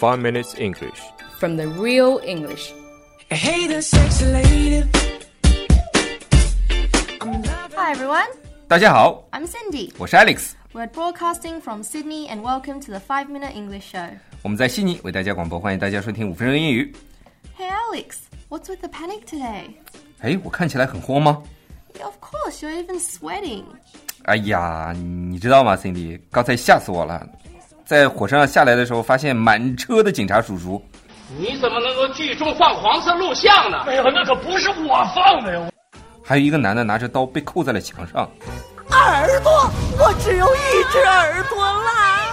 Five Minutes English from the real English. Hey there, sexy lady. Hi everyone, 大家好， I'm Cindy. 我是 Alex， We're broadcasting from Sydney and welcome to the 5 Minute English Show. 我们在悉尼为大家广播，欢迎大家收听五分钟英语。 Hey Alex, what's with the panic today? 哎，我看起来很慌吗？ Yeah, of course, you're even sweating. 哎呀，你知道吗，Cindy，刚才吓死我了， 在火车上下来的时候，发现满车的警察叔叔，你怎么能够聚众放黄色录像呢？哎呀，那可不是我放的呀！还有一个男的拿着刀被扣在了墙上。耳朵，我只有一只耳朵啦！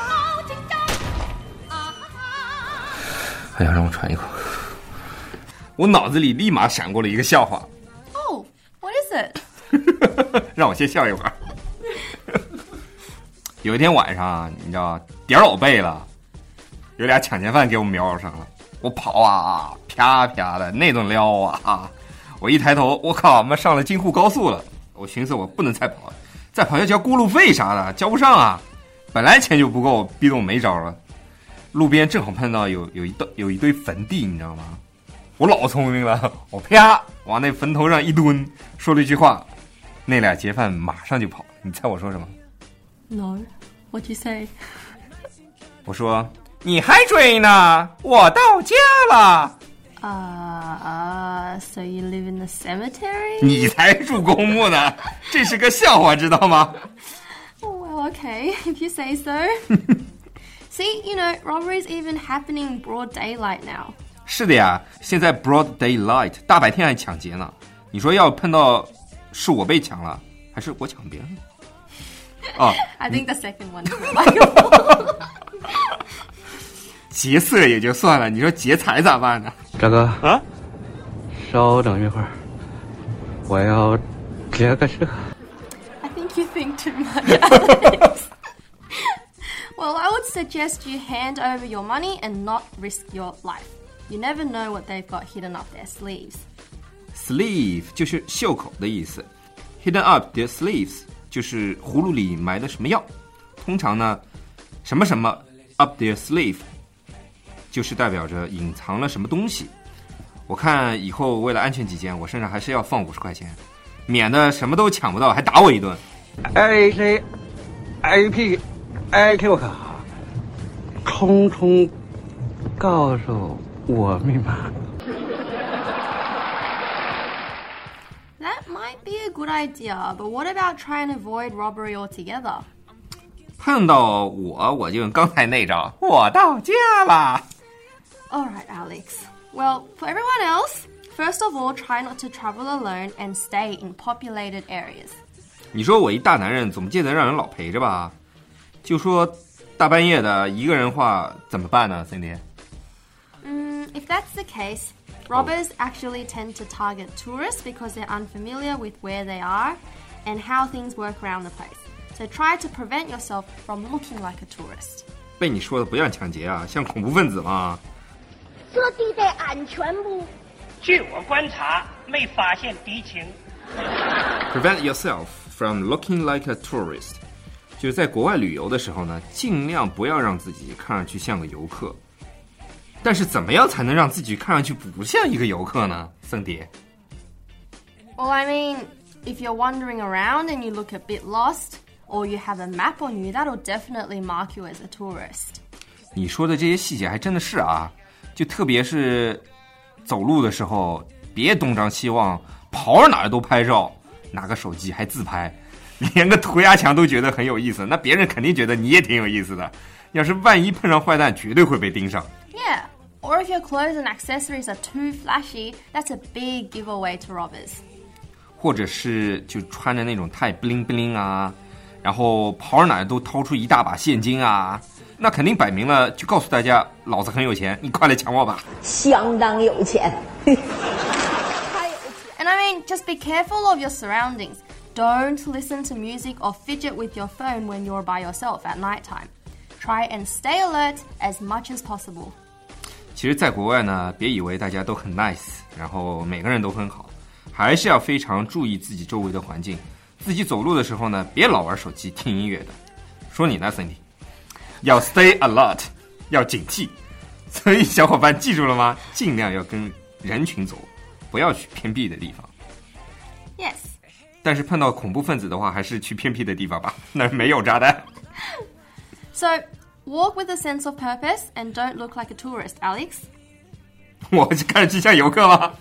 哎呀，让我喘一口。我脑子里立马闪过了一个笑话，Oh, what is it? 让我先笑一会儿。有一天晚上啊，你知道点儿老背了，有俩抢劫犯给我们瞄上了。我跑啊，啪啪的那顿撩啊！我一抬头，我靠，妈上了京沪高速了。我寻思我不能再跑了，再跑要交过路费啥的，交不上啊。本来钱就不够，逼得我没招了。路边正好碰到有有一堆有一堆坟地，你知道吗？我老聪明了，我啪往那坟头上一蹲，说了一句话，那俩劫犯马上就跑。你猜我说什么？？No，what you say? 我说你还追呢？我到家了。 Uh, uh, so you live in the cemetery? 你才住公墓呢，这是个笑话，知道吗？ Oh, well, okay, if you say so. See, you know, robbery's even happening in broad daylight now. 是的呀，现在 broad daylight 大白天还抢劫呢。你说要碰到是我被抢了，还是我抢别人？哦， I think the second one is remarkable. 劫色也就算了，你说劫财咋办呢？大哥啊，稍等一会儿，我要劫个色。I think you think too much, well, I would suggest you hand over your money and not risk your life. You never know what they've got hidden up their sleeves. sleeve 就是袖口的意思，hidden up their sleeves 就是葫芦里埋的什么药。通常呢，什么什么 up their sleeve 就是代表着隐藏了什么东西。我看以后为了安全起见，我身上还是要放五十块钱，免得什么都抢不到还打我一顿。 A C A P A Q 卡，空空告诉我密码。 That might be a good idea, but what about trying to avoid robbery altogether? 碰到我，我就用刚才那招，我到家了。 Alright, Alex. Well, for everyone else, first of all, try not to travel alone and stay in populated areas. 你说我一大男人，总记得让人老陪着吧？就说大半夜的一个人话怎么办呢，Cindy？ Mm, if that's the case, robbers actually tend to target tourists because they're unfamiliar with where they are and how things work around the place. So try to prevent yourself from looking like a tourist. 被你说的不像抢劫啊，像恐怖分子嘛。这地带安全不？据我观察，没发现敌情。 Prevent yourself from looking like a tourist，就是在国外旅游的时候呢，尽量不要让自己看上去像个游客。但是怎么样才能让自己看上去不像一个游客呢？森迪， Well, I mean, if you're wandering around and you look a bit lost, or you have a map on you, that'll definitely mark you as a tourist. 你说的这些细节还真的是啊，就特别是走路的时候，别东张西望，跑到哪儿都拍照，拿个手机还自拍，连个涂鸦墙都觉得很有意思，那别人肯定觉得你也挺有意思的。要是万一碰上坏蛋，绝对会被盯上。 Yeah. Or if your clothes and accessories are too flashy, that's a big giveaway to robbers. 或者是就穿着那种太 bling bling 啊， 然后跑哪儿都掏出一大把现金啊，那肯定摆明了就告诉大家，老子很有钱，你快来抢我吧。相当有钱。And I mean, just be careful of your surroundings. Don't listen to music or fidget with your phone when you're by yourself at nighttime. Try and stay alert as much as possible. 其实，在国外呢，别以为大家都很 nice，然后每个人都很好，还是要非常注意自己周围的环境。自己走路的时候呢，别老玩手机、听音乐的。说你呢，Cindy，要 stay alert，要警惕。所以小伙伴记住了吗？尽量要跟人群走，不要去偏僻的地方。Yes. 但是碰到恐怖分子的话，还是去偏僻的地方吧，那儿没有炸弹。So, walk with a sense of purpose and don't look like a tourist, Alex. 我就开始去像游客了。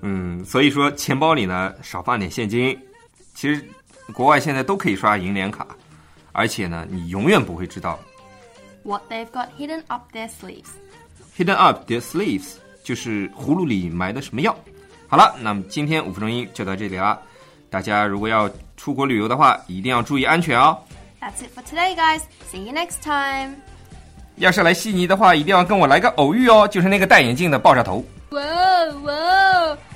嗯，所以说钱包里呢少放点现金。其实国外现在都可以刷银联卡，而且呢，你永远不会知道 What they've got hidden up their sleeves. hidden up their sleeves 就是葫芦里埋的什么药。好了，那么今天五分钟英语就到这里了。大家如果要出国旅游的话，一定要注意安全哦。That's it for today, guys. See you next time. 要是来悉尼的话，一定要跟我来个偶遇哦，就是那个戴眼镜的爆炸头。Whoa, whoa,